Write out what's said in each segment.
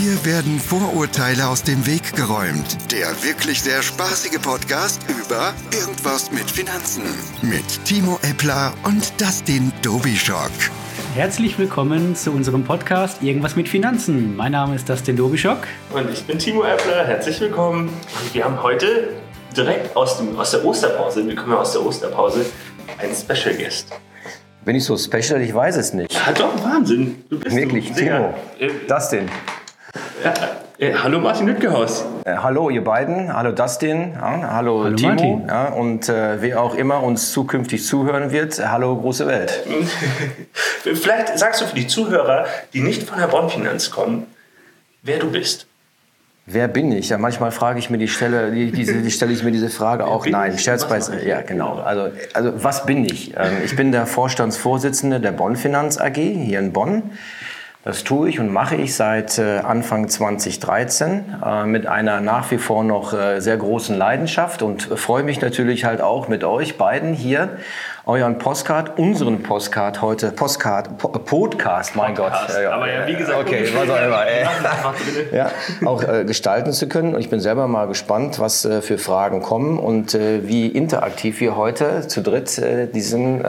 Hier werden Vorurteile aus dem Weg geräumt. Der wirklich sehr spaßige Podcast über Irgendwas mit Finanzen. Mit Timo Eppler und Dustin Dobischock. Herzlich willkommen zu unserem Podcast Irgendwas mit Finanzen. Mein Name ist Dustin Dobischock. Und ich bin Timo Eppler. Herzlich willkommen. Und wir haben heute direkt aus, dem, aus der Osterpause, wir kommen ja aus der Osterpause, einen Special Guest. Bin ich so special? Ich weiß es nicht. Ja, doch, Wahnsinn. Du bist Wirklich, Timo. Dustin. Ja, äh, hallo Martin Lüttgehaus. Äh, hallo ihr beiden, hallo Dustin, ja, hallo, hallo, Timo ja, und äh, wer auch immer uns zukünftig zuhören wird, hallo große Welt. Vielleicht sagst du für die Zuhörer, die nicht von der Bonfinanz kommen, wer du bist. Wer bin ich? Ja, manchmal frage ich mir die Stelle, die, diese, die stelle ich mir diese Frage auch. Nein, Scherz beiseite. Ja, genau. Also, also was bin ich? Ähm, ich bin der Vorstandsvorsitzende der Bonn Finanz AG hier in Bonn. Das tue ich und mache ich seit äh, Anfang 2013 äh, mit einer nach wie vor noch äh, sehr großen Leidenschaft und freue mich natürlich halt auch mit euch beiden hier euren Postcard, unseren Postcard heute, Postcard, Podcast, mein Podcast. Gott. Ja, Aber ja, wie gesagt, okay, was auch immer. ja, auch äh, gestalten zu können. Und ich bin selber mal gespannt, was äh, für Fragen kommen und äh, wie interaktiv wir heute zu dritt diesen,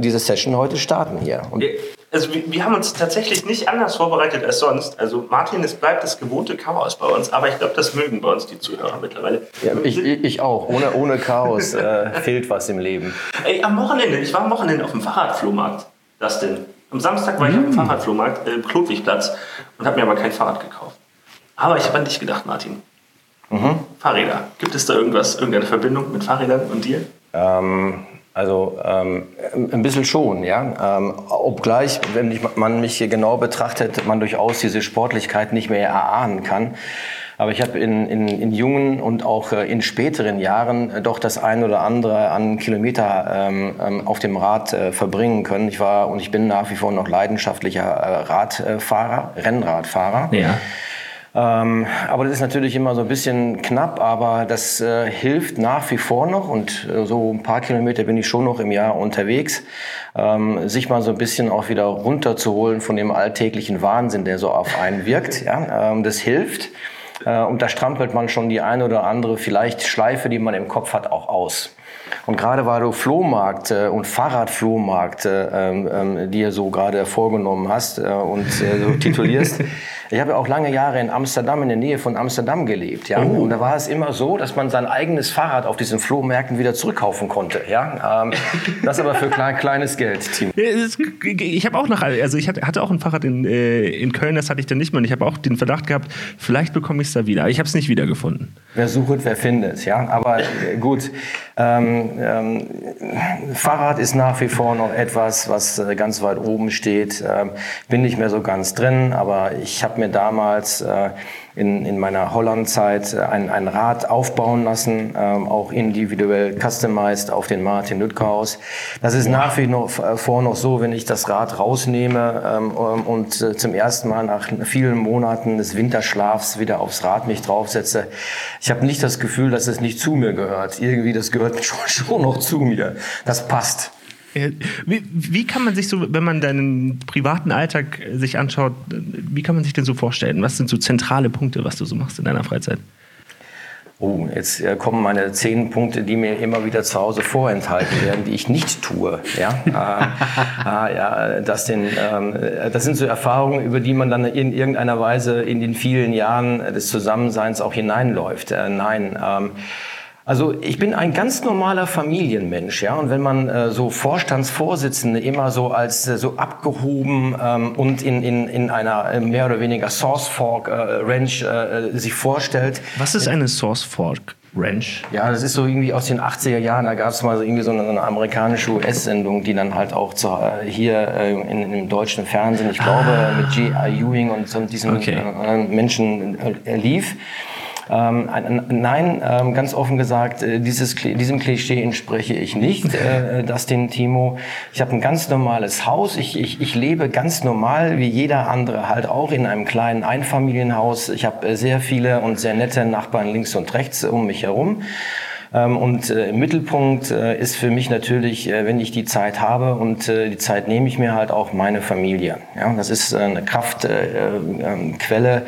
diese Session heute starten hier. Und also wir, wir, haben uns tatsächlich nicht anders vorbereitet als sonst. Also Martin, es bleibt das gewohnte Chaos bei uns, aber ich glaube, das mögen bei uns die Zuhörer mittlerweile. Ja, ich, ich auch. Ohne, ohne Chaos äh, fehlt was im Leben. Ey, am Wochenende, ich war am Wochenende auf dem Fahrradflohmarkt. Das denn? Am Samstag war ich auf dem mm. Fahrradflohmarkt, äh, Klodwigplatz, und habe mir aber kein Fahrrad gekauft. Aber ich habe an dich gedacht, Martin. Mhm. Fahrräder. Gibt es da irgendwas, irgendeine Verbindung mit Fahrrädern und dir? Ähm, also ähm, ein bisschen schon, ja. Ähm, obgleich, wenn man mich hier genau betrachtet, man durchaus diese Sportlichkeit nicht mehr erahnen kann. Aber ich habe in, in, in jungen und auch äh, in späteren Jahren äh, doch das ein oder andere an Kilometer ähm, ähm, auf dem Rad äh, verbringen können. Ich war und ich bin nach wie vor noch leidenschaftlicher äh, Radfahrer, Rennradfahrer. Ja. Ähm, aber das ist natürlich immer so ein bisschen knapp, aber das äh, hilft nach wie vor noch und äh, so ein paar Kilometer bin ich schon noch im Jahr unterwegs, ähm, sich mal so ein bisschen auch wieder runterzuholen von dem alltäglichen Wahnsinn, der so auf einen wirkt. Ja? Ähm, das hilft. Äh, und da strampelt man schon die eine oder andere vielleicht Schleife, die man im Kopf hat, auch aus. Und gerade weil du Flohmarkt äh, und Fahrradflohmarkt, äh, ähm, ähm, die ihr so gerade vorgenommen hast äh, und äh, so titulierst, Ich habe ja auch lange Jahre in Amsterdam, in der Nähe von Amsterdam gelebt. Ja? Oh. Und da war es immer so, dass man sein eigenes Fahrrad auf diesen Flohmärkten wieder zurückkaufen konnte. Ja? Ähm, das aber für klein, kleines Geld, Team. Ich habe auch noch, also ich hatte auch ein Fahrrad in, äh, in Köln, das hatte ich dann nicht mehr. Und ich habe auch den Verdacht gehabt, vielleicht bekomme ich es da wieder. Ich habe es nicht wiedergefunden. Wer sucht, wer findet. Ja? Aber äh, gut, ähm, ähm, Fahrrad ist nach wie vor noch etwas, was äh, ganz weit oben steht. Ähm, bin nicht mehr so ganz drin, aber ich habe mir damals äh, in, in meiner Holland-Zeit äh, ein, ein Rad aufbauen lassen, ähm, auch individuell customized auf den Martin Lüttgehaus. Das ist nach wie vor noch so, wenn ich das Rad rausnehme ähm, und äh, zum ersten Mal nach vielen Monaten des Winterschlafs wieder aufs Rad mich draufsetze. Ich habe nicht das Gefühl, dass es nicht zu mir gehört. Irgendwie, das gehört schon, schon noch zu mir. Das passt. Wie, wie, kann man sich so, wenn man deinen privaten Alltag sich anschaut, wie kann man sich denn so vorstellen? Was sind so zentrale Punkte, was du so machst in deiner Freizeit? Oh, jetzt äh, kommen meine zehn Punkte, die mir immer wieder zu Hause vorenthalten werden, die ich nicht tue. Ja, äh, ah, ja das, den, ähm, das sind so Erfahrungen, über die man dann in irgendeiner Weise in den vielen Jahren des Zusammenseins auch hineinläuft. Äh, nein. Ähm, also ich bin ein ganz normaler Familienmensch, ja. Und wenn man äh, so Vorstandsvorsitzende immer so als äh, so abgehoben ähm, und in, in, in einer äh, mehr oder weniger Source Fork äh, Ranch äh, sich vorstellt. Was ist eine Source Fork? Ranch. Ja, das ist so irgendwie aus den 80er Jahren. Da gab es mal so irgendwie so eine, eine amerikanische US-Sendung, die dann halt auch zu, äh, hier äh, in, im deutschen Fernsehen, ich glaube, ah. mit G.I. Ewing und so diesen okay. äh, Menschen äh, lief. Ähm, nein, ähm, ganz offen gesagt, äh, dieses, diesem Klischee entspreche ich nicht, äh, das den Timo. Ich habe ein ganz normales Haus. Ich, ich, ich lebe ganz normal, wie jeder andere halt auch in einem kleinen Einfamilienhaus. Ich habe äh, sehr viele und sehr nette Nachbarn links und rechts um mich herum. Ähm, und äh, im Mittelpunkt äh, ist für mich natürlich, äh, wenn ich die Zeit habe und die Zeit nehme ich mir halt auch meine Familie. Ja, das ist eine Kraftquelle,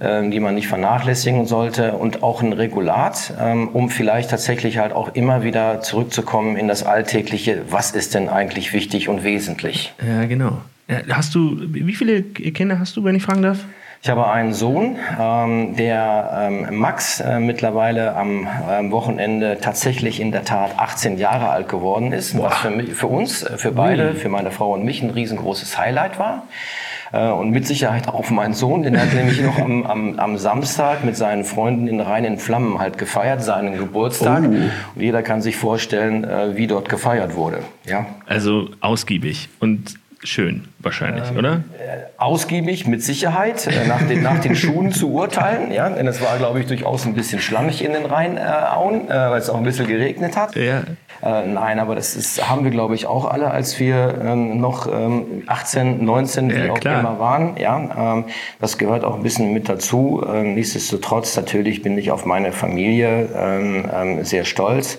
ähm, die man nicht vernachlässigen sollte und auch ein Regulat, ähm, um vielleicht tatsächlich halt auch immer wieder zurückzukommen in das Alltägliche. Was ist denn eigentlich wichtig und wesentlich? Ja, genau. Hast du, wie viele Kinder hast du, wenn ich fragen darf? Ich habe einen Sohn, ähm, der ähm, Max äh, mittlerweile am ähm, Wochenende tatsächlich in der Tat 18 Jahre alt geworden ist, Boah. was für, mich, für uns, äh, für beide, für meine Frau und mich ein riesengroßes Highlight war. Äh, und mit Sicherheit auch meinen Sohn, den hat nämlich noch am, am, am Samstag mit seinen Freunden in Rhein in Flammen halt gefeiert, seinen Geburtstag. Oh. Und jeder kann sich vorstellen, äh, wie dort gefeiert wurde. Ja? Also ausgiebig. Und schön, wahrscheinlich, ähm, oder? Äh, ausgiebig, mit Sicherheit, äh, nach, den, nach den Schuhen zu urteilen. Ja? Denn es war, glaube ich, durchaus ein bisschen schlammig in den Rheinauen, äh, weil es auch ein bisschen geregnet hat. Ja. Äh, nein, aber das ist, haben wir, glaube ich, auch alle, als wir ähm, noch ähm, 18, 19, wie ja, auch immer waren. Ja? Ähm, das gehört auch ein bisschen mit dazu. Ähm, nichtsdestotrotz, natürlich bin ich auf meine Familie ähm, sehr stolz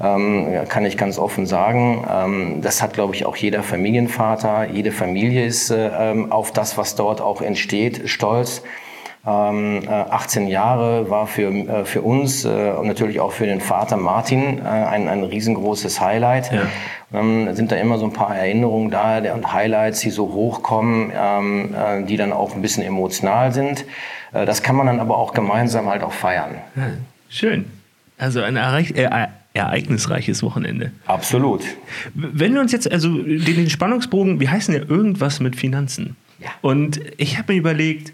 ähm, kann ich ganz offen sagen. Ähm, das hat, glaube ich, auch jeder Familienvater. Jede Familie ist äh, ähm, auf das, was dort auch entsteht, stolz. Ähm, äh, 18 Jahre war für, äh, für uns und natürlich auch für den Vater Martin ein, ein riesengroßes Highlight. Ja. Ähm, sind da immer so ein paar Erinnerungen da und Highlights, die so hochkommen, ähm, äh, die dann auch ein bisschen emotional sind. Äh, das kann man dann aber auch gemeinsam halt auch feiern. Ja, schön. Also ein erreich, äh, ereignisreiches Wochenende. Absolut. Wenn wir uns jetzt, also den, den Spannungsbogen, wir heißen ja irgendwas mit Finanzen. Ja. Und ich habe mir überlegt,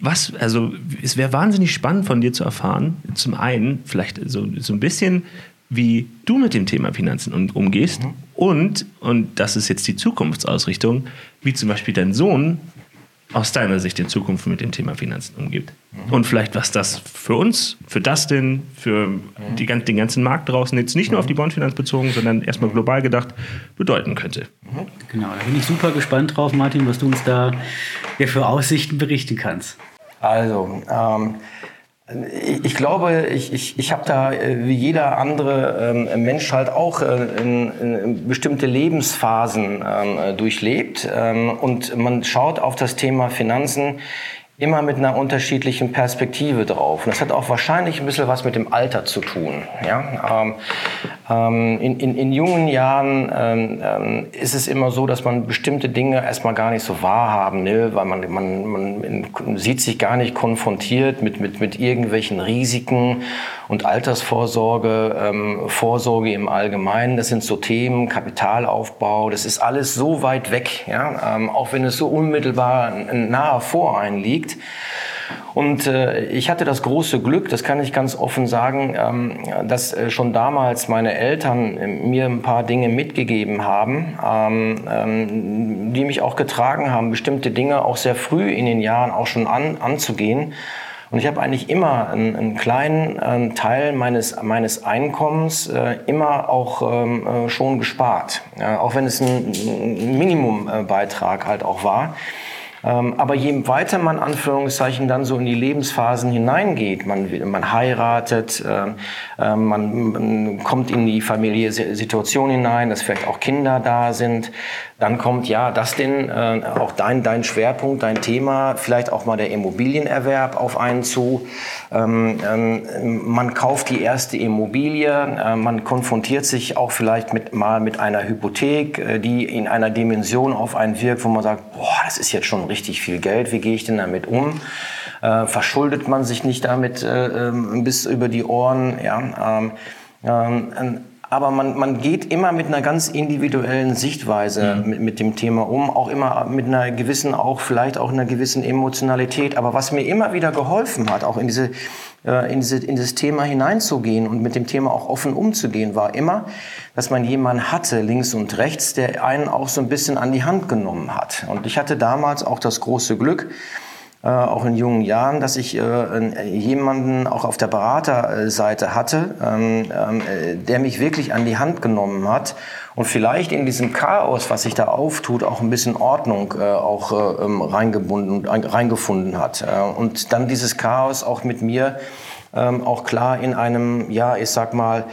was, also es wäre wahnsinnig spannend von dir zu erfahren, zum einen vielleicht so, so ein bisschen, wie du mit dem Thema Finanzen um, umgehst mhm. und, und das ist jetzt die Zukunftsausrichtung, wie zum Beispiel dein Sohn aus deiner Sicht in Zukunft mit dem Thema Finanzen umgibt. Mhm. Und vielleicht, was das für uns, für Dustin, für mhm. die, den ganzen Markt draußen, jetzt nicht nur auf die Bondfinanz bezogen, sondern erstmal global gedacht, bedeuten könnte. Mhm. Genau, da bin ich super gespannt drauf, Martin, was du uns da ja, für Aussichten berichten kannst. Also, ähm, ich glaube, ich, ich, ich habe da äh, wie jeder andere ähm, Mensch halt auch äh, in, in bestimmte Lebensphasen ähm, äh, durchlebt. Ähm, und man schaut auf das Thema Finanzen immer mit einer unterschiedlichen Perspektive drauf. Und das hat auch wahrscheinlich ein bisschen was mit dem Alter zu tun. Ja? Ähm, ähm, in, in, in, jungen Jahren ähm, ähm ist es immer so, dass man bestimmte Dinge erstmal gar nicht so wahrhaben will, weil man, man, man sieht sich gar nicht konfrontiert mit, mit, mit irgendwelchen Risiken und Altersvorsorge, ähm, Vorsorge im Allgemeinen. Das sind so Themen, Kapitalaufbau, das ist alles so weit weg, ja? Ähm, auch wenn es so unmittelbar nahe vor einen liegt. Und äh, ich hatte das große Glück, das kann ich ganz offen sagen, ähm, dass äh, schon damals meine Eltern äh, mir ein paar Dinge mitgegeben haben, ähm, ähm, die mich auch getragen haben, bestimmte Dinge auch sehr früh in den Jahren auch schon an, anzugehen. Und ich habe eigentlich immer einen, einen kleinen äh, Teil meines, meines Einkommens äh, immer auch ähm, äh, schon gespart. Ja, auch wenn es ein, ein Minimumbeitrag halt auch war. Ähm, aber je weiter man Anführungszeichen dann so in die Lebensphasen hineingeht, man, man heiratet, äh, man, man kommt in die familiäre Situation hinein, dass vielleicht auch Kinder da sind, dann kommt ja das denn äh, auch dein, dein Schwerpunkt, dein Thema, vielleicht auch mal der Immobilienerwerb auf einen zu. Ähm, ähm, man kauft die erste Immobilie, äh, man konfrontiert sich auch vielleicht mit, mal mit einer Hypothek, äh, die in einer Dimension auf einen wirkt, wo man sagt, boah, das ist jetzt schon richtig viel Geld, wie gehe ich denn damit um? Äh, verschuldet man sich nicht damit äh, ähm, bis über die Ohren? Ja, ähm, ähm, aber man, man geht immer mit einer ganz individuellen Sichtweise mhm. mit, mit dem Thema um, auch immer mit einer gewissen, auch vielleicht auch einer gewissen Emotionalität. Aber was mir immer wieder geholfen hat, auch in diese äh, in, diese, in das Thema hineinzugehen und mit dem Thema auch offen umzugehen, war immer, dass man jemanden hatte, links und rechts, der einen auch so ein bisschen an die Hand genommen hat. Und ich hatte damals auch das große Glück, äh, auch in jungen Jahren, dass ich äh, jemanden auch auf der Beraterseite hatte, ähm, ähm, äh, der mich wirklich an die Hand genommen hat und vielleicht in diesem Chaos, was sich da auftut, auch ein bisschen Ordnung äh, auch äh, ähm, reingebunden, reingefunden hat. Äh, und dann dieses Chaos auch mit mir ähm, auch klar in einem, ja, ich sag mal,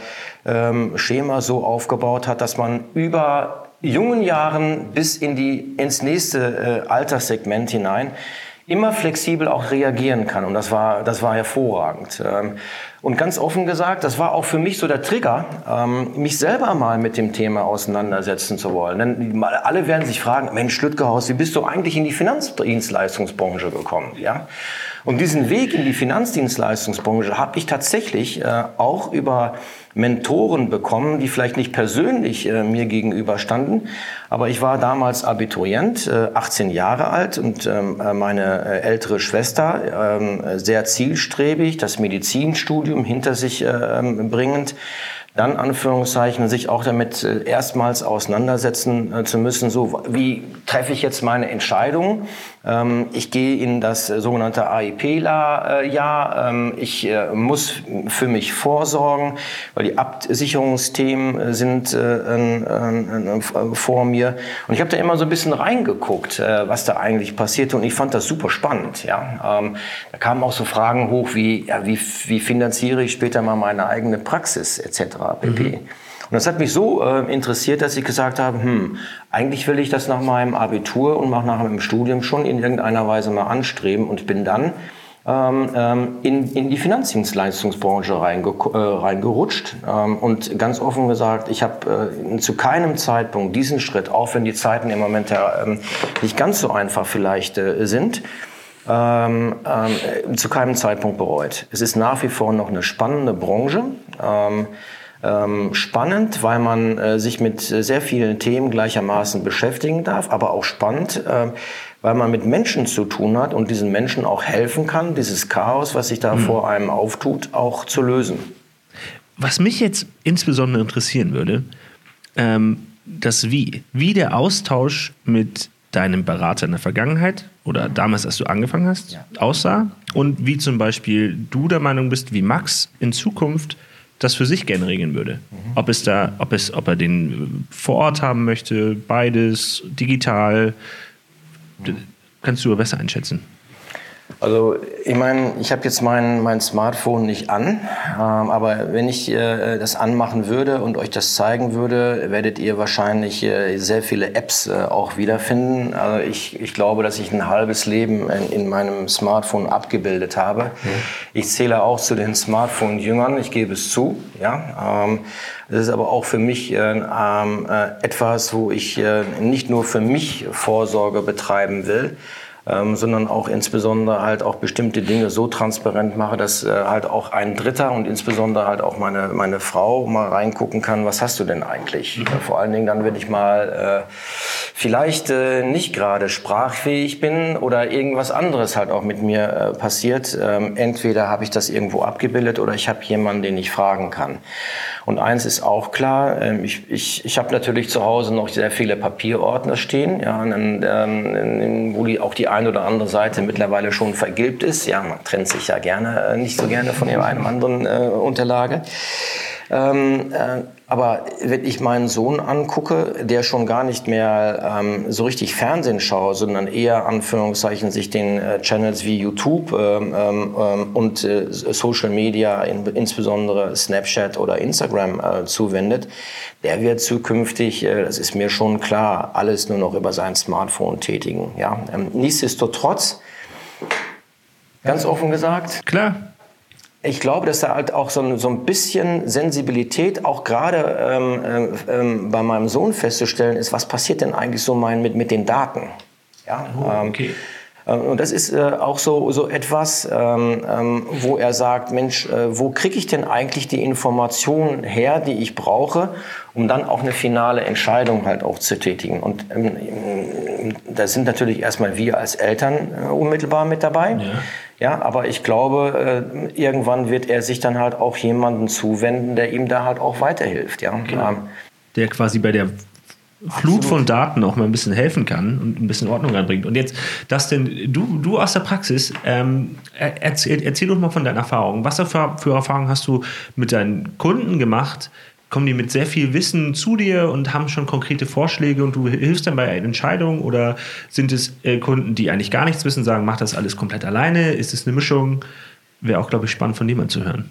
ähm, Schema so aufgebaut hat, dass man über jungen Jahren bis in die, ins nächste äh, Alterssegment hinein immer flexibel auch reagieren kann. Und das war, das war hervorragend. Ähm, und ganz offen gesagt, das war auch für mich so der Trigger, ähm, mich selber mal mit dem Thema auseinandersetzen zu wollen. Denn alle werden sich fragen, Mensch, Lütgehaus, wie bist du eigentlich in die Finanzdienstleistungsbranche gekommen? Ja? Und diesen Weg in die Finanzdienstleistungsbranche habe ich tatsächlich äh, auch über Mentoren bekommen, die vielleicht nicht persönlich äh, mir gegenüber standen, aber ich war damals Abiturient, äh, 18 Jahre alt und ähm, äh, meine äh, ältere Schwester ähm, sehr zielstrebig, das Medizinstudium hinter sich ähm, bringend dann Anführungszeichen sich auch damit äh, erstmals auseinandersetzen äh, zu müssen. So, wie treffe ich jetzt meine Entscheidung? Ähm, ich gehe in das sogenannte AIP-Jahr. Ähm, ich äh, muss für mich vorsorgen, weil die Absicherungsthemen sind vor mir. Und ich habe da immer so ein bisschen reingeguckt, was da eigentlich passierte. Und ich fand das super spannend. Ähm, da kamen auch so Fragen hoch wie, wie finanziere ich später mal meine eigene Praxis etc pp. Mhm. Und das hat mich so äh, interessiert, dass ich gesagt habe, hm, eigentlich will ich das nach meinem Abitur und nach meinem Studium schon in irgendeiner Weise mal anstreben und bin dann ähm, ähm in, in die Finanzdienstleistungsbranche reinge äh, reingerutscht. Ähm, und ganz offen gesagt, ich habe äh, zu keinem Zeitpunkt diesen Schritt, auch wenn die Zeiten im Moment ja ähm, nicht ganz so einfach vielleicht äh, sind, ähm, ähm, zu keinem Zeitpunkt bereut. Es ist nach wie vor noch eine spannende Branche. Ähm, ähm, spannend, weil man äh, sich mit sehr vielen Themen gleichermaßen beschäftigen darf, aber auch spannend, äh, weil man mit Menschen zu tun hat und diesen Menschen auch helfen kann, dieses Chaos, was sich da mhm. vor einem auftut, auch zu lösen. Was mich jetzt insbesondere interessieren würde, ähm, das Wie. Wie der Austausch mit deinem Berater in der Vergangenheit oder damals, als du angefangen hast, ja. aussah und wie zum Beispiel du der Meinung bist, wie Max in Zukunft das für sich gerne regeln würde. Mhm. Ob es da, ob es, ob er den vor Ort haben möchte, beides, digital, mhm. kannst du besser einschätzen. Also ich meine, ich habe jetzt mein, mein Smartphone nicht an, ähm, aber wenn ich äh, das anmachen würde und euch das zeigen würde, werdet ihr wahrscheinlich äh, sehr viele Apps äh, auch wiederfinden. Also ich, ich glaube, dass ich ein halbes Leben in, in meinem Smartphone abgebildet habe. Mhm. Ich zähle auch zu den Smartphone-Jüngern, ich gebe es zu. Ja, ähm, das ist aber auch für mich äh, ähm, äh, etwas, wo ich äh, nicht nur für mich Vorsorge betreiben will, ähm, sondern auch insbesondere halt auch bestimmte Dinge so transparent mache, dass äh, halt auch ein Dritter und insbesondere halt auch meine, meine Frau mal reingucken kann, was hast du denn eigentlich? Mhm. Vor allen Dingen dann, wenn ich mal äh, vielleicht äh, nicht gerade sprachfähig bin oder irgendwas anderes halt auch mit mir äh, passiert. Ähm, entweder habe ich das irgendwo abgebildet oder ich habe jemanden, den ich fragen kann. Und eins ist auch klar, ähm, ich, ich, ich habe natürlich zu Hause noch sehr viele Papierordner stehen, ja, ähm, wo die, auch die eine oder andere Seite mittlerweile schon vergilbt ist. Ja, man trennt sich ja gerne, äh, nicht so gerne von einem anderen äh, Unterlage. Ähm, äh, aber wenn ich meinen Sohn angucke, der schon gar nicht mehr ähm, so richtig Fernsehen schaut, sondern eher Anführungszeichen sich den äh, Channels wie YouTube ähm, ähm, ähm und äh, Social Media, in, insbesondere Snapchat oder Instagram äh, zuwendet, der wird zukünftig, äh, das ist mir schon klar, alles nur noch über sein Smartphone tätigen. Ja? Ähm, nichtsdestotrotz, ganz offen gesagt, klar ich glaube, dass da halt auch so ein, so ein bisschen Sensibilität auch gerade ähm, ähm, ähm, bei meinem Sohn festzustellen ist, was passiert denn eigentlich so mein, mit, mit den Daten? Ja, oh, ähm, okay. Ähm, und das ist äh, auch so, so etwas, ähm, ähm, wo er sagt, Mensch, äh, wo kriege ich denn eigentlich die Informationen her, die ich brauche, um dann auch eine finale Entscheidung halt auch zu tätigen. Und ähm, da sind natürlich erstmal wir als Eltern äh, unmittelbar mit dabei. Ja. Ja, aber ich glaube, äh, irgendwann wird er sich dann halt auch jemanden zuwenden, der ihm da halt auch weiterhilft. Ja? Genau. Der quasi bei der Flut Absolut. von Daten auch mal ein bisschen helfen kann und ein bisschen Ordnung reinbringt. Und jetzt, das denn, du, du aus der Praxis, ähm, erzähl, erzähl doch mal von deinen Erfahrungen. Was für, für Erfahrungen hast du mit deinen Kunden gemacht, kommen die mit sehr viel Wissen zu dir und haben schon konkrete Vorschläge und du hilfst dann bei Entscheidungen oder sind es äh, Kunden, die eigentlich gar nichts wissen, sagen, mach das alles komplett alleine? Ist es eine Mischung? wäre auch, glaube ich, spannend von mal zu hören.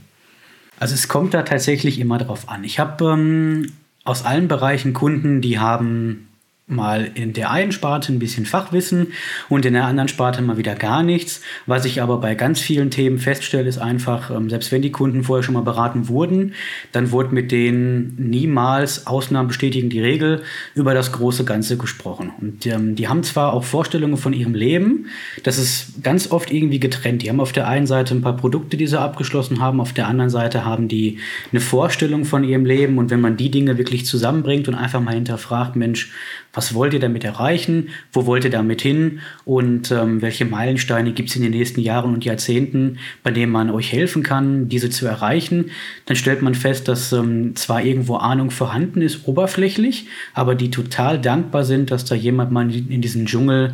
Also es kommt da tatsächlich immer drauf an. Ich habe ähm, aus allen Bereichen Kunden, die haben mal in der einen Sparte ein bisschen Fachwissen und in der anderen Sparte mal wieder gar nichts. Was ich aber bei ganz vielen Themen feststelle, ist einfach, ähm, selbst wenn die Kunden vorher schon mal beraten wurden, dann wurde mit denen niemals, Ausnahmen bestätigen die Regel, über das große Ganze gesprochen. Und ähm, die haben zwar auch Vorstellungen von ihrem Leben, das ist ganz oft irgendwie getrennt. Die haben auf der einen Seite ein paar Produkte, die sie abgeschlossen haben, auf der anderen Seite haben die eine Vorstellung von ihrem Leben und wenn man die Dinge wirklich zusammenbringt und einfach mal hinterfragt, Mensch, was wollt ihr damit erreichen? Wo wollt ihr damit hin? Und ähm, welche Meilensteine gibt es in den nächsten Jahren und Jahrzehnten, bei denen man euch helfen kann, diese zu erreichen? Dann stellt man fest, dass ähm, zwar irgendwo Ahnung vorhanden ist, oberflächlich, aber die total dankbar sind, dass da jemand mal in diesen Dschungel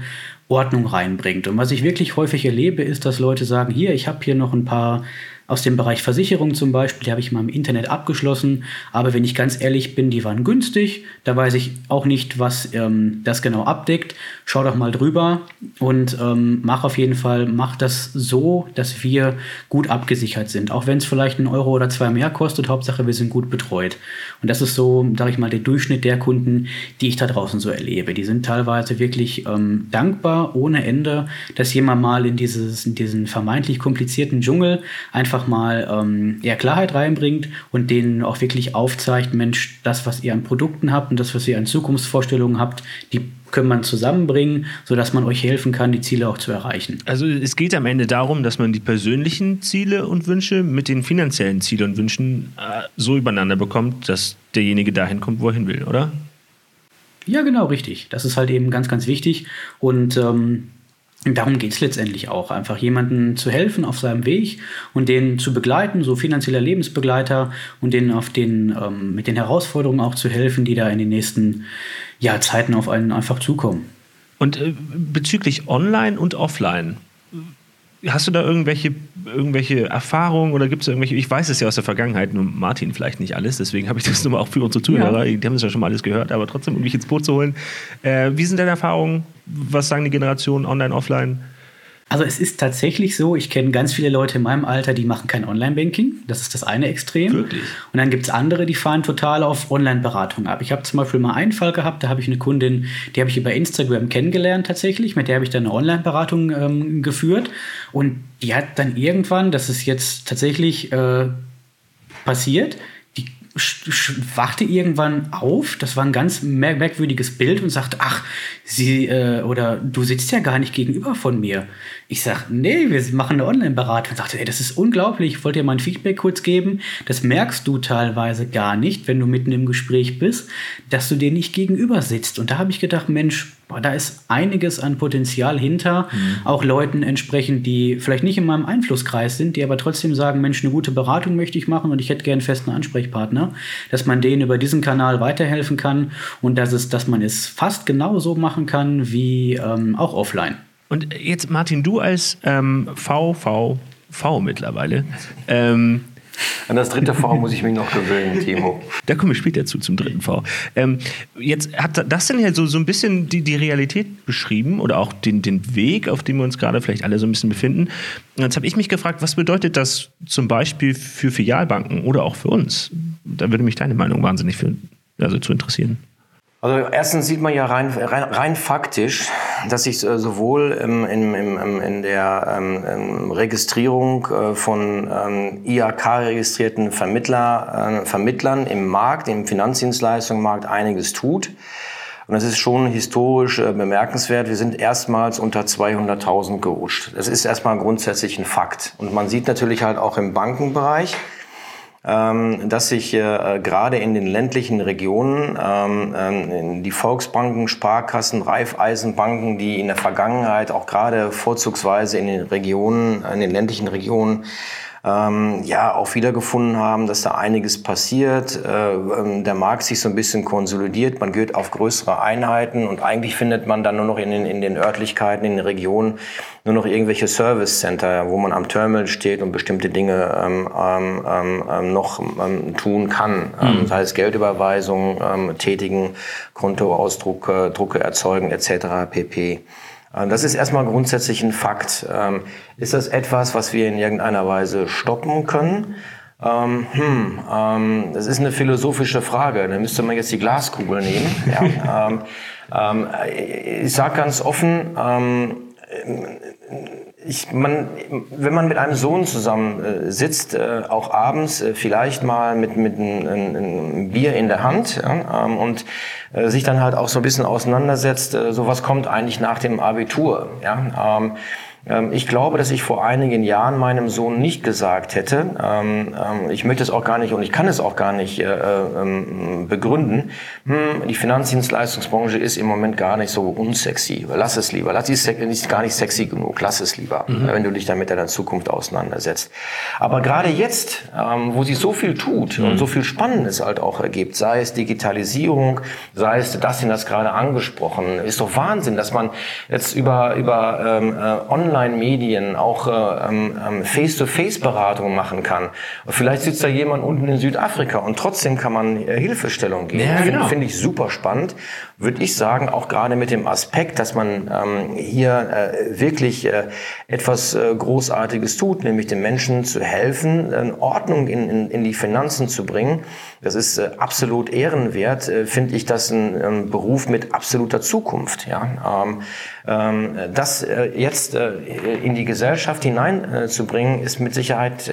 Ordnung reinbringt. Und was ich wirklich häufig erlebe, ist, dass Leute sagen, hier, ich habe hier noch ein paar aus dem Bereich Versicherung zum Beispiel, die habe ich mal im Internet abgeschlossen. Aber wenn ich ganz ehrlich bin, die waren günstig. Da weiß ich auch nicht, was ähm, das genau abdeckt. Schau doch mal drüber und ähm, mach auf jeden Fall, mach das so, dass wir gut abgesichert sind. Auch wenn es vielleicht einen Euro oder zwei mehr kostet, Hauptsache wir sind gut betreut. Und das ist so, sage ich mal, der Durchschnitt der Kunden, die ich da draußen so erlebe. Die sind teilweise wirklich ähm, dankbar ohne Ende, dass jemand mal in, dieses, in diesen vermeintlich komplizierten Dschungel einfach einfach mal ähm, ja, Klarheit reinbringt und denen auch wirklich aufzeigt, Mensch, das, was ihr an Produkten habt und das, was ihr an Zukunftsvorstellungen habt, die können man zusammenbringen, sodass man euch helfen kann, die Ziele auch zu erreichen. Also es geht am Ende darum, dass man die persönlichen Ziele und Wünsche mit den finanziellen Zielen und Wünschen äh, so übereinander bekommt, dass derjenige dahin kommt, wo er hin will, oder? Ja, genau, richtig. Das ist halt eben ganz, ganz wichtig. Und ähm, darum geht es letztendlich auch, einfach jemandem zu helfen auf seinem Weg und den zu begleiten, so finanzieller Lebensbegleiter und denen auf den, ähm, mit den Herausforderungen auch zu helfen, die da in den nächsten ja, Zeiten auf einen einfach zukommen. Und äh, bezüglich Online und Offline, Hast du da irgendwelche, irgendwelche Erfahrungen oder gibt es irgendwelche, ich weiß es ja aus der Vergangenheit, nur Martin vielleicht nicht alles, deswegen habe ich das nur mal auch für unsere Zuhörer, ja. die haben das ja schon mal alles gehört, aber trotzdem, um mich ins Boot zu holen. Äh, wie sind deine Erfahrungen? Was sagen die Generationen online, offline? Also es ist tatsächlich so, ich kenne ganz viele Leute in meinem Alter, die machen kein Online-Banking. Das ist das eine Extrem. Wirklich? Und dann gibt es andere, die fahren total auf Online-Beratung ab. Ich habe zum Beispiel mal einen Fall gehabt, da habe ich eine Kundin, die habe ich über Instagram kennengelernt tatsächlich. Mit der habe ich dann eine Online-Beratung ähm, geführt. Und die hat dann irgendwann, das ist jetzt tatsächlich äh, passiert, wachte irgendwann auf, das war ein ganz merkwürdiges Bild und sagte, ach, sie äh, oder du sitzt ja gar nicht gegenüber von mir. Ich sag, nee, wir machen eine Online-Beratung. Und sagte, ey, das ist unglaublich, ich wollte dir mal ein Feedback kurz geben. Das merkst du teilweise gar nicht, wenn du mitten im Gespräch bist, dass du dir nicht gegenüber sitzt. Und da habe ich gedacht, Mensch, boah, da ist einiges an Potenzial hinter, mhm. auch Leuten entsprechend, die vielleicht nicht in meinem Einflusskreis sind, die aber trotzdem sagen, Mensch, eine gute Beratung möchte ich machen und ich hätte gern festen Ansprechpartner, dass man denen über diesen Kanal weiterhelfen kann und dass, es, dass man es fast genauso machen kann wie ähm, auch offline. Und jetzt, Martin, du als ähm, VVV mittlerweile, ähm, an das dritte V muss ich mich noch gewöhnen, Timo. Da kommen wir später zu, zum dritten V. Ähm, jetzt hat das denn ja so, so ein bisschen die, die Realität beschrieben oder auch den, den Weg, auf dem wir uns gerade vielleicht alle so ein bisschen befinden. Jetzt habe ich mich gefragt, was bedeutet das zum Beispiel für Filialbanken oder auch für uns? Da würde mich deine Meinung wahnsinnig für, also zu interessieren. Also erstens sieht man ja rein, rein, rein faktisch, dass sich äh, sowohl im, im, im, in der ähm, Registrierung äh, von ähm, IAK-registrierten Vermittler, äh, Vermittlern im Markt, im Finanzdienstleistungsmarkt einiges tut. Und das ist schon historisch äh, bemerkenswert. Wir sind erstmals unter 200.000 gerutscht. Das ist erstmal grundsätzlich ein Fakt. Und man sieht natürlich halt auch im Bankenbereich, ähm, dass sich äh, gerade in den ländlichen Regionen ähm, ähm, die Volksbanken, Sparkassen, Raiffeisenbanken, die in der Vergangenheit auch gerade vorzugsweise in den Regionen, in den ländlichen Regionen ähm, ja auch wiedergefunden haben, dass da einiges passiert. Äh, ähm, der Markt sich so ein bisschen konsolidiert, man geht auf größere Einheiten und eigentlich findet man dann nur noch in den, in den Örtlichkeiten, in den Regionen nur noch irgendwelche Service Center, wo man am Terminal steht und bestimmte Dinge ähm, ähm, ähm, ähm noch tun kann. Mhm. sei es Geldüberweisung, ähm, tätigen, Kontoausdrucke, Drucke erzeugen etc. pp. Ähm, das ist erstmal grundsätzlich ein Fakt. Ähm, ist das etwas, was wir in irgendeiner Weise stoppen können? Ähm, hm, ähm, das ist eine philosophische Frage. Da müsste man jetzt die Glaskugel nehmen. Ja, ähm, ähm, ich sage ganz offen, ähm, ich, man, wenn man mit einem Sohn zusammen äh, sitzt, äh, auch abends, äh, vielleicht mal mit, mit einem, Bier in der Hand ja, ähm, und äh, sich dann halt auch so ein bisschen auseinandersetzt, äh, so was kommt eigentlich nach dem Abitur. Ja, ähm, ich glaube, dass ich vor einigen Jahren meinem Sohn nicht gesagt hätte, ähm, ähm, ich möchte es auch gar nicht und ich kann es auch gar nicht äh, äh, begründen, hm, die Finanzdienstleistungsbranche ist im Moment gar nicht so unsexy. Lass es lieber. Lass es ist gar nicht sexy genug. Lass es lieber, mhm. wenn du dich damit in der Zukunft auseinandersetzt. Aber gerade jetzt, wo sie so viel tut mhm. und so viel Spannendes halt auch ergibt, sei es Digitalisierung, sei es das, das gerade angesprochen, ist doch Wahnsinn, dass man jetzt über, über ähm, äh, Online Online-Medien auch äh, ähm, ähm, Face-to-Face-Beratung machen kann. Vielleicht sitzt da jemand unten in Südafrika und trotzdem kann man äh, Hilfestellung geben. Ja, genau. Finde find ich super spannend. Würde ich sagen, auch gerade mit dem Aspekt, dass man ähm, hier äh, wirklich äh, etwas äh, Großartiges tut, nämlich den Menschen zu helfen, äh, Ordnung in, in, in die Finanzen zu bringen. Das ist absolut ehrenwert, finde ich das ein, ein Beruf mit absoluter Zukunft. Ja? Ähm, ähm, das äh, jetzt äh, in die Gesellschaft hineinzubringen, ist mit Sicherheit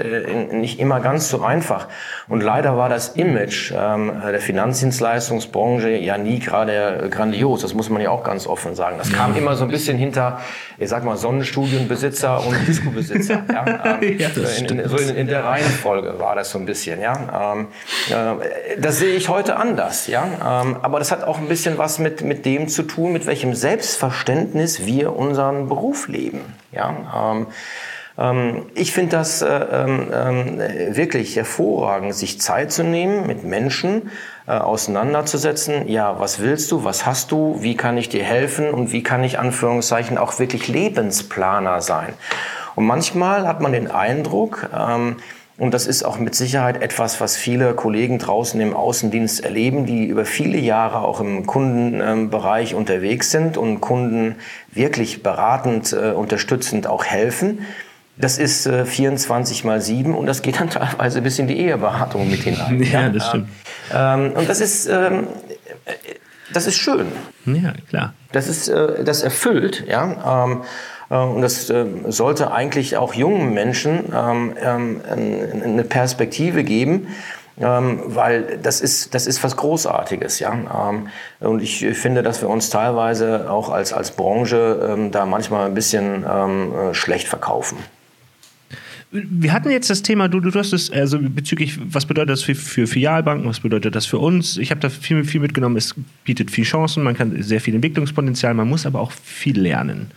nicht immer ganz so einfach. Und leider war das Image ähm, der Finanzdienstleistungsbranche ja nie gerade grandios. Das muss man ja auch ganz offen sagen. Das kam immer so ein bisschen hinter, ich sag mal, Sonnenstudienbesitzer und Disco-Besitzer. ja? Ähm, ja, in, in, so in, in, der Reihenfolge war das so ein bisschen. Ja? Ähm, äh, das sehe ich heute anders. Ja? Ähm, aber das hat auch ein bisschen was mit, mit dem zu tun, mit welchem Selbstverständnis Verständnis wir unseren Beruf leben. Ja, ähm, ähm, ich finde das äh, äh, wirklich hervorragend, sich Zeit zu nehmen, mit Menschen äh, auseinanderzusetzen. Ja, was willst du? Was hast du? Wie kann ich dir helfen? Und wie kann ich Anführungszeichen auch wirklich Lebensplaner sein? Und manchmal hat man den Eindruck, ähm, und das ist auch mit Sicherheit etwas, was viele Kollegen draußen im Außendienst erleben, die über viele Jahre auch im Kundenbereich unterwegs sind und Kunden wirklich beratend, äh, unterstützend auch helfen. Das ist äh, 24 mal 7 und das geht dann teilweise bis in die Eheberatung mit hinein. Ja, das stimmt. Ähm, und das ist, ähm, das ist schön. Ja, klar. Das ist, äh, das erfüllt, ja. Ähm, äh, und das äh, sollte eigentlich auch jungen Menschen ähm, ähm, eine Perspektive geben, ähm, weil das ist, das ist was Großartiges. Ja? und ich finde, dass wir uns teilweise auch als, als Branche da manchmal ein bisschen äh, schlecht verkaufen wir hatten jetzt das Thema, du, du hast es, also bezüglich, was bedeutet das für, für Filialbanken, was bedeutet das für uns? Ich habe da viel, viel mitgenommen, es bietet viel Chancen, man kann sehr viel Entwicklungspotenzial, man muss aber auch viel lernen.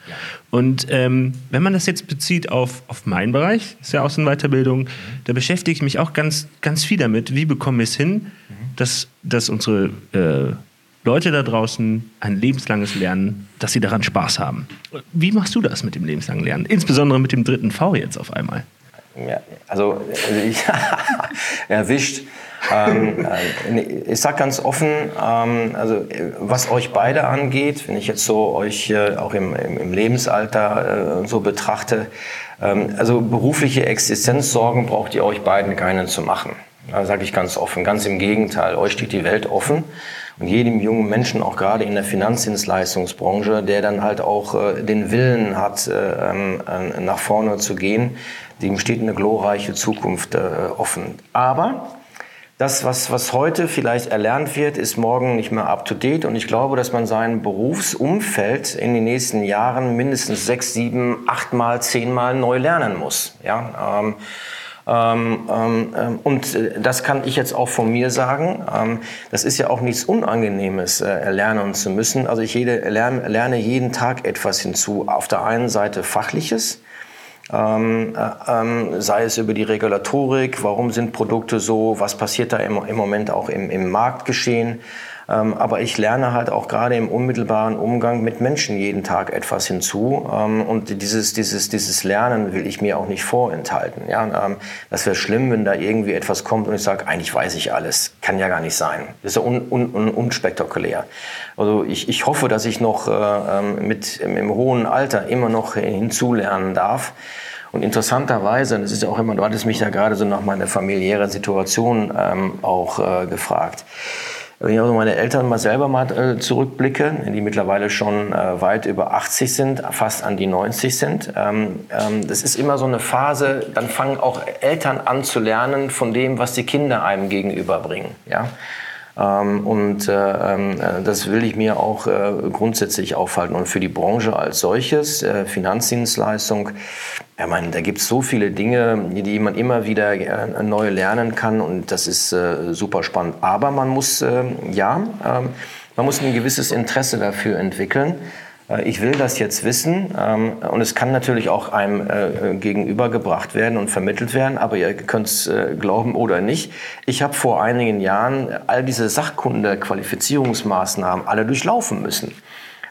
Und ähm, wenn man das jetzt bezieht auf, auf meinen Bereich, ist ja Außenweiterbildung, da beschäftige ich mich auch ganz, ganz viel damit, wie bekommen wir es hin, dass, dass unsere äh, Leute da draußen ein lebenslanges Lernen, dass sie daran Spaß haben. Wie machst du das mit dem lebenslangen Lernen? Insbesondere mit dem dritten V jetzt auf einmal. Ja, also, also ich erwischt. ähm, äh, ich sage ganz offen, ähm, also was euch beide angeht, wenn ich jetzt so euch äh, auch im, im, Lebensalter äh, so betrachte, ähm, also berufliche Existenzsorgen braucht ihr euch beiden keinen zu machen. Da sage ich ganz offen, ganz im Gegenteil, euch steht die Welt offen und jedem jungen Menschen, auch gerade in der Finanzdienstleistungsbranche, der dann halt auch äh, den Willen hat, äh, ähm, äh, nach vorne zu gehen, dem steht eine glorreiche Zukunft äh, offen. Aber das, was, was heute vielleicht erlernt wird, ist morgen nicht mehr up-to-date. Und ich glaube, dass man sein Berufsumfeld in den nächsten Jahren mindestens sechs, sieben, achtmal, zehnmal neu lernen muss. Ja, ähm, ähm, ähm, und äh, das kann ich jetzt auch von mir sagen. Ähm, das ist ja auch nichts Unangenehmes, äh, lernen zu müssen. Also ich jede, lerne, lerne jeden Tag etwas hinzu. Auf der einen Seite Fachliches, ähm, äh, ähm, sei es über die Regulatorik, warum sind Produkte so, was passiert da im, im Moment auch im, im Marktgeschehen. Ähm, aber ich lerne halt auch gerade im unmittelbaren Umgang mit Menschen jeden Tag etwas hinzu. Ähm, und dieses, dieses, dieses Lernen will ich mir auch nicht vorenthalten. Ja, ähm, das wäre schlimm, wenn da irgendwie etwas kommt und ich sage, eigentlich weiß ich alles. Kann ja gar nicht sein. Das ist ja un, un, un, unspektakulär. Also ich, ich hoffe, dass ich noch äh, mit im hohen Alter immer noch hinzulernen darf. Und interessanterweise, das ist ja auch immer, du hattest mich ja gerade so nach meiner familiären Situation ähm, auch äh, gefragt. Wenn ich also meine Eltern mal selber mal äh, zurückblicke, die mittlerweile schon äh, weit über 80 sind, fast an die 90 sind, ähm, ähm, das ist immer so eine Phase, dann fangen auch Eltern an zu lernen von dem, was die Kinder einem gegenüberbringen. Ja? Ähm, und äh, das will ich mir auch grundsätzlich aufhalten. Und für die Branche als solches, Finanzdienstleistung, ich meine, da gibt es so viele Dinge, die man immer wieder neu lernen kann und das ist super spannend. Aber man muss, ja, ähm, man muss ein gewisses Interesse dafür entwickeln. Äh, ich will das jetzt wissen ähm, und es kann natürlich auch einem äh, gegenübergebracht werden und vermittelt werden, aber ihr könnt es äh, glauben oder nicht. Ich habe vor einigen Jahren all diese Sachkunde-Qualifizierungsmaßnahmen alle durchlaufen müssen.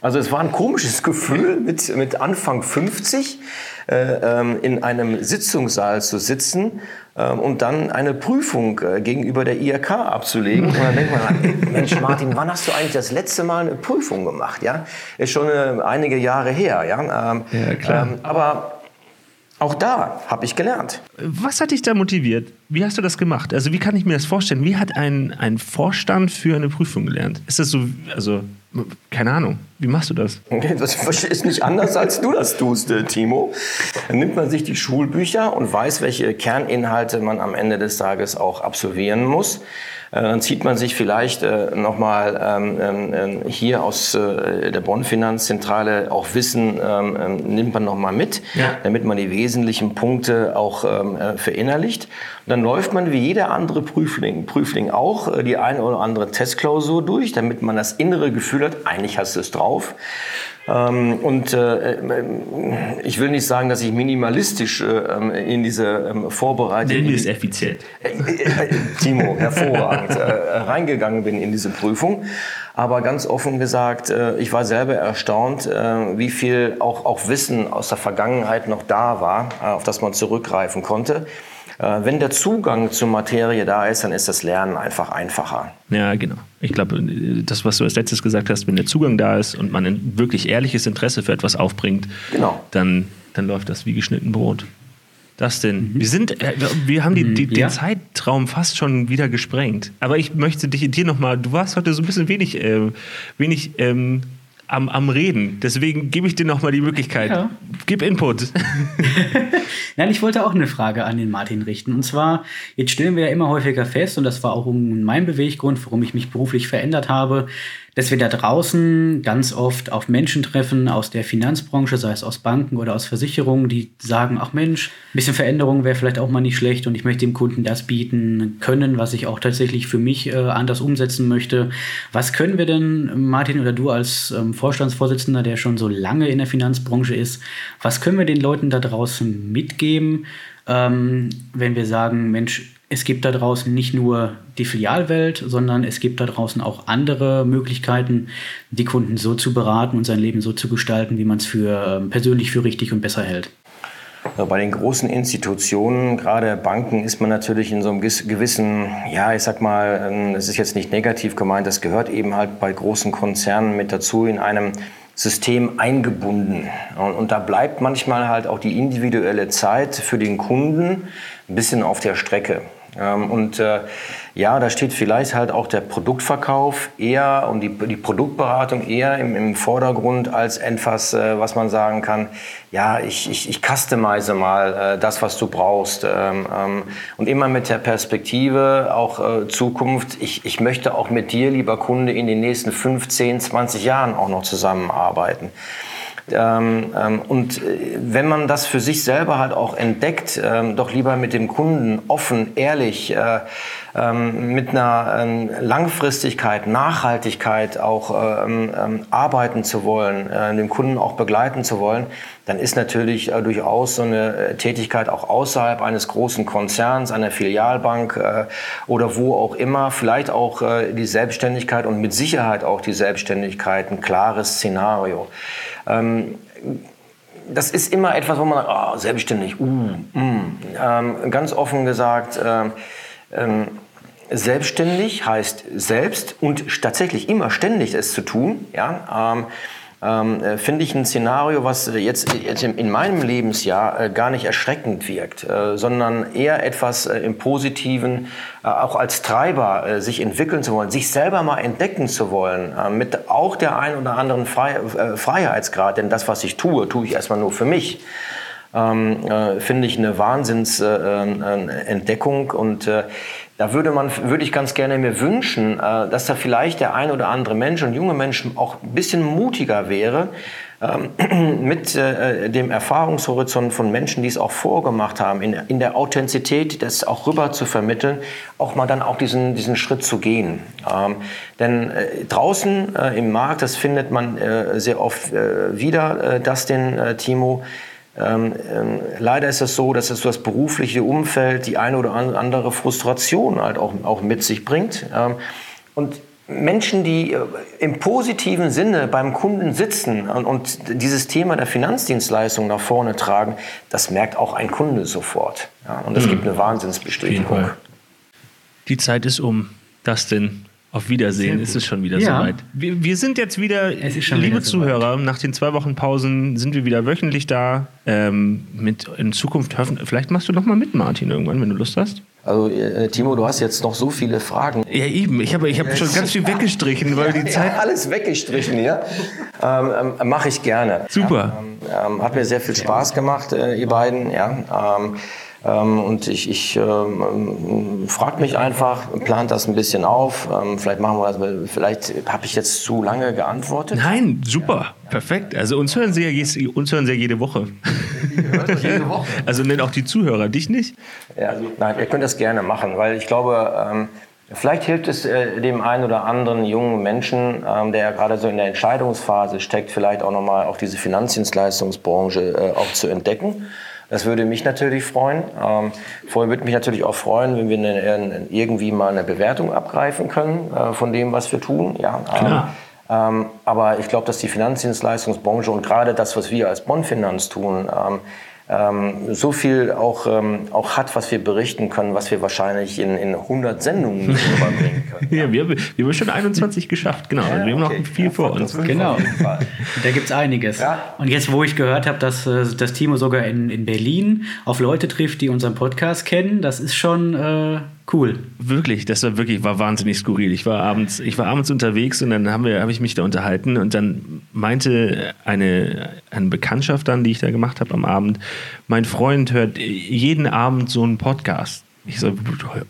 Also es war ein komisches Gefühl, mit, mit Anfang 50 äh, ähm, in einem Sitzungssaal zu sitzen ähm, und dann eine Prüfung äh, gegenüber der IRK abzulegen. Und dann denkt man, Mensch Martin, wann hast du eigentlich das letzte Mal eine Prüfung gemacht? Ja, ist schon äh, einige Jahre her. Ja, ähm, ja klar. Ähm, aber auch da habe ich gelernt. Was hat dich da motiviert? Wie hast du das gemacht? Also wie kann ich mir das vorstellen? Wie hat ein, ein Vorstand für eine Prüfung gelernt? Ist das so, also keine Ahnung, wie machst du das? Das ist nicht anders, als du das tust, äh, Timo. Dann nimmt man sich die Schulbücher und weiß, welche Kerninhalte man am Ende des Tages auch absolvieren muss. Äh, dann zieht man sich vielleicht äh, nochmal ähm, ähm, hier aus äh, der Bonn Finanzzentrale auch Wissen, ähm, ähm, nimmt man nochmal mit, ja. damit man die wesentlichen Punkte auch ähm, äh, verinnerlicht. Und dann läuft man wie jeder andere Prüfling, Prüfling auch die eine oder andere Testklausur durch, damit man das innere Gefühl hat, eigentlich hast du es drauf. Ähm, und äh, ich will nicht sagen, dass ich minimalistisch äh, in diese ähm, Vorbereitung. Nennen wir es effizient. Äh, Timo, hervorragend, äh, reingegangen bin in diese Prüfung. Aber ganz offen gesagt, ich war selber erstaunt, wie viel auch, auch Wissen aus der Vergangenheit noch da war, auf das man zurückgreifen konnte. Äh, wenn der Zugang zur Materie da ist, dann ist das Lernen einfach einfacher. Ja, genau. Ich glaube, das, was du als letztes gesagt hast, wenn der Zugang da ist und man ein wirklich ehrliches Interesse für etwas aufbringt, genau. dann, dann läuft das wie geschnitten Brot. Das denn? Mhm. Wir sind, äh, wir haben die, die, mhm, ja. den Zeitraum fast schon wieder gesprengt. Aber ich möchte dich dir nochmal, du warst heute so ein bisschen wenig, äh, wenig ähm, am, am Reden. Deswegen gebe ich dir nochmal die Möglichkeit. Ja. Gib Input. Nein, ich wollte auch eine Frage an den Martin richten. Und zwar, jetzt stellen wir ja immer häufiger fest, und das war auch mein Beweggrund, warum ich mich beruflich verändert habe, dass wir da draußen ganz oft auf Menschen treffen aus der Finanzbranche, sei es aus Banken oder aus Versicherungen, die sagen, ach Mensch, ein bisschen Veränderung wäre vielleicht auch mal nicht schlecht und ich möchte dem Kunden das bieten können, was ich auch tatsächlich für mich äh, anders umsetzen möchte. Was können wir denn, Martin oder du als ähm, Vorstandsvorsitzender, der schon so lange in der Finanzbranche ist, was können wir den Leuten da draußen mitgeben, ähm, wenn wir sagen, Mensch, es gibt da draußen nicht nur die Filialwelt, sondern es gibt da draußen auch andere Möglichkeiten, die Kunden so zu beraten und sein Leben so zu gestalten, wie man es für ähm, persönlich für richtig und besser hält. Bei den großen Institutionen, gerade Banken, ist man natürlich in so einem gewissen, ja, ich sag mal, ähm, es ist jetzt nicht negativ gemeint, das gehört eben halt bei großen Konzernen mit dazu, in einem System eingebunden. Und, und, da bleibt manchmal halt auch die individuelle Zeit für den Kunden ein bisschen auf der Strecke. Ähm, und äh, ja, da steht vielleicht halt auch der Produktverkauf eher und die, die Produktberatung eher im, im Vordergrund als etwas, äh, was man sagen kann, ja, ich, ich, ich customize mal äh, das, was du brauchst. Ähm, ähm, und immer mit der Perspektive auch äh, Zukunft, ich, ich möchte auch mit dir, lieber Kunde, in den nächsten 15, 20 Jahren auch noch zusammenarbeiten. Ähm, ähm, und äh, wenn man das für sich selber halt auch entdeckt, ähm, doch lieber mit dem Kunden offen, ehrlich, äh, ähm, mit einer ähm, Langfristigkeit, Nachhaltigkeit auch ähm, ähm, arbeiten zu wollen, äh, den Kunden auch begleiten zu wollen, dann ist natürlich äh, durchaus so eine äh, Tätigkeit auch außerhalb eines großen Konzerns, einer Filialbank äh, oder wo auch immer, vielleicht auch äh, die Selbstständigkeit und mit Sicherheit auch die Selbstständigkeit ein klares Szenario. Ähm, das ist immer etwas, wo man sagt, oh, selbstständig, uh, mm. ähm, ganz offen gesagt, ähm, ähm, selbstständig heißt selbst und tatsächlich immer ständig es zu tun. Ja, ähm, ähm, äh, finde ich ein Szenario, was jetzt, jetzt in meinem Lebensjahr äh, gar nicht erschreckend wirkt, äh, sondern eher etwas äh, im Positiven, äh, auch als Treiber äh, sich entwickeln zu wollen, sich selber mal entdecken zu wollen, mit auch der ein oder anderen Frei Freiheitsgrad, denn das, was ich tue, tue ich erstmal nur für mich ähm, äh, finde ich eine Wahnsinnsentdeckung. Und da würde man, würde ich ganz gerne mir wünschen, äh, dass da vielleicht der ein oder andere Mensch und junge Menschen auch ein bisschen mutiger wäre, ähm, mit äh, dem Erfahrungshorizont von Menschen, die es auch vorgemacht haben, in, der Authentizität das auch rüber zu vermitteln, auch mal dann auch diesen, diesen Schritt zu gehen. Ähm, denn äh, draußen äh, im Markt, das findet man äh, sehr oft äh, wieder, äh, das den Timo, ähm, ähm, leider ist es so, dass es das berufliche Umfeld die eine oder andere Frustration halt auch, auch mit sich bringt. Ähm, und Menschen, die äh, im positiven Sinne beim Kunden sitzen und, und, dieses Thema der Finanzdienstleistung nach vorne tragen, das merkt auch ein Kunde sofort. Ja, und das mhm. gibt eine Wahnsinnsbestätigung. Die Zeit ist um. Dustin, auf Wiedersehen, ist es schon wieder ja. soweit. Wir, wir, sind jetzt wieder, liebe wieder Zuhörer, nach den zwei Wochen Pausen sind wir wieder wöchentlich da. Ähm, mit in Zukunft hoffen, vielleicht machst du noch mal mit, Martin, irgendwann, wenn du Lust hast. Also äh, Timo, du hast jetzt noch so viele Fragen. Ja eben, ich habe ich hab schon ganz viel weggestrichen, weil die Zeit... Ja, alles weggestrichen hier. Ähm, ähm, Mache ich gerne. Super. Ja, ähm, hat mir sehr viel Spaß gemacht, äh, ihr beiden. Ja. Ähm, und ich, ich ähm, frage mich einfach, plant das ein bisschen auf. Ähm, vielleicht machen wir das, vielleicht habe ich jetzt zu lange geantwortet. Nein, super, perfekt. Also uns hören sie ja, uns hören sie ja jede Woche. jede Woche. Also nennen auch die Zuhörer, dich nicht? Ja, also, nein, ihr könnt das gerne machen, weil ich glaube, ähm, Vielleicht hilft es äh, dem einen oder anderen jungen Menschen, ähm, der ja gerade so in der Entscheidungsphase steckt, vielleicht auch nochmal auch diese Finanzdienstleistungsbranche äh, auch zu entdecken. Das würde mich natürlich freuen. Ähm, vorher würde mich natürlich auch freuen, wenn wir eine, irgendwie mal eine Bewertung abgreifen können äh, von dem, was wir tun. Ja, Klar. Ähm, aber ich glaube, dass die Finanzdienstleistungsbranche und gerade das, was wir als Bonfinanz tun, ähm, ähm, so viel auch, ähm, auch hat, was wir berichten können, was wir wahrscheinlich in, in 100 Sendungen rüberbringen können. ja, wir, wir haben schon 21 geschafft, genau. Ja, wir haben okay. noch viel ja, vor uns. Genau. da gibt es einiges. Ja. Und jetzt, wo ich gehört habe, dass äh, das Timo sogar in, in Berlin auf Leute trifft, die unseren Podcast kennen, das ist schon äh, Cool. Wirklich, das war wirklich, war wahnsinnig skurril. Ich war abends, ich war abends unterwegs und dann haben wir, habe ich mich da unterhalten und dann meinte eine, eine Bekanntschaft dann, die ich da gemacht habe am Abend, mein Freund hört jeden Abend so einen Podcast. Ich so,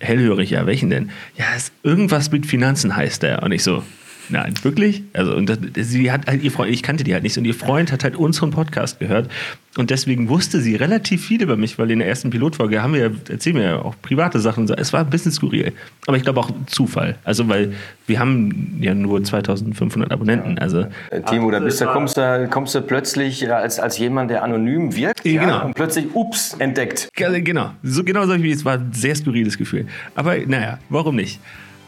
hellhörig, ja, welchen denn? Ja, irgendwas mit Finanzen heißt der. Und ich so, Nein, wirklich? Also, und das, sie hat halt ihr Freund, ich kannte die halt nicht, und ihr Freund hat halt unseren Podcast gehört. Und deswegen wusste sie relativ viel über mich, weil in der ersten Pilotfolge haben wir, erzählen wir ja auch private Sachen. Es war ein bisschen skurril. Aber ich glaube auch Zufall. Also, weil wir haben ja nur 2500 Abonnenten. Also, äh, Timo, da bist du, kommst du, kommst du plötzlich äh, als, als jemand, der anonym wirkt. Ja, genau. Und plötzlich, ups, entdeckt. Genau. So, genau so wie es war. Ein sehr skurriles Gefühl. Aber naja, warum nicht?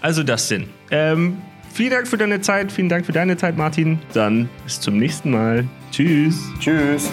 Also, das sind. Ähm, Vielen Dank für deine Zeit, vielen Dank für deine Zeit, Martin. Dann bis zum nächsten Mal. Tschüss. Tschüss.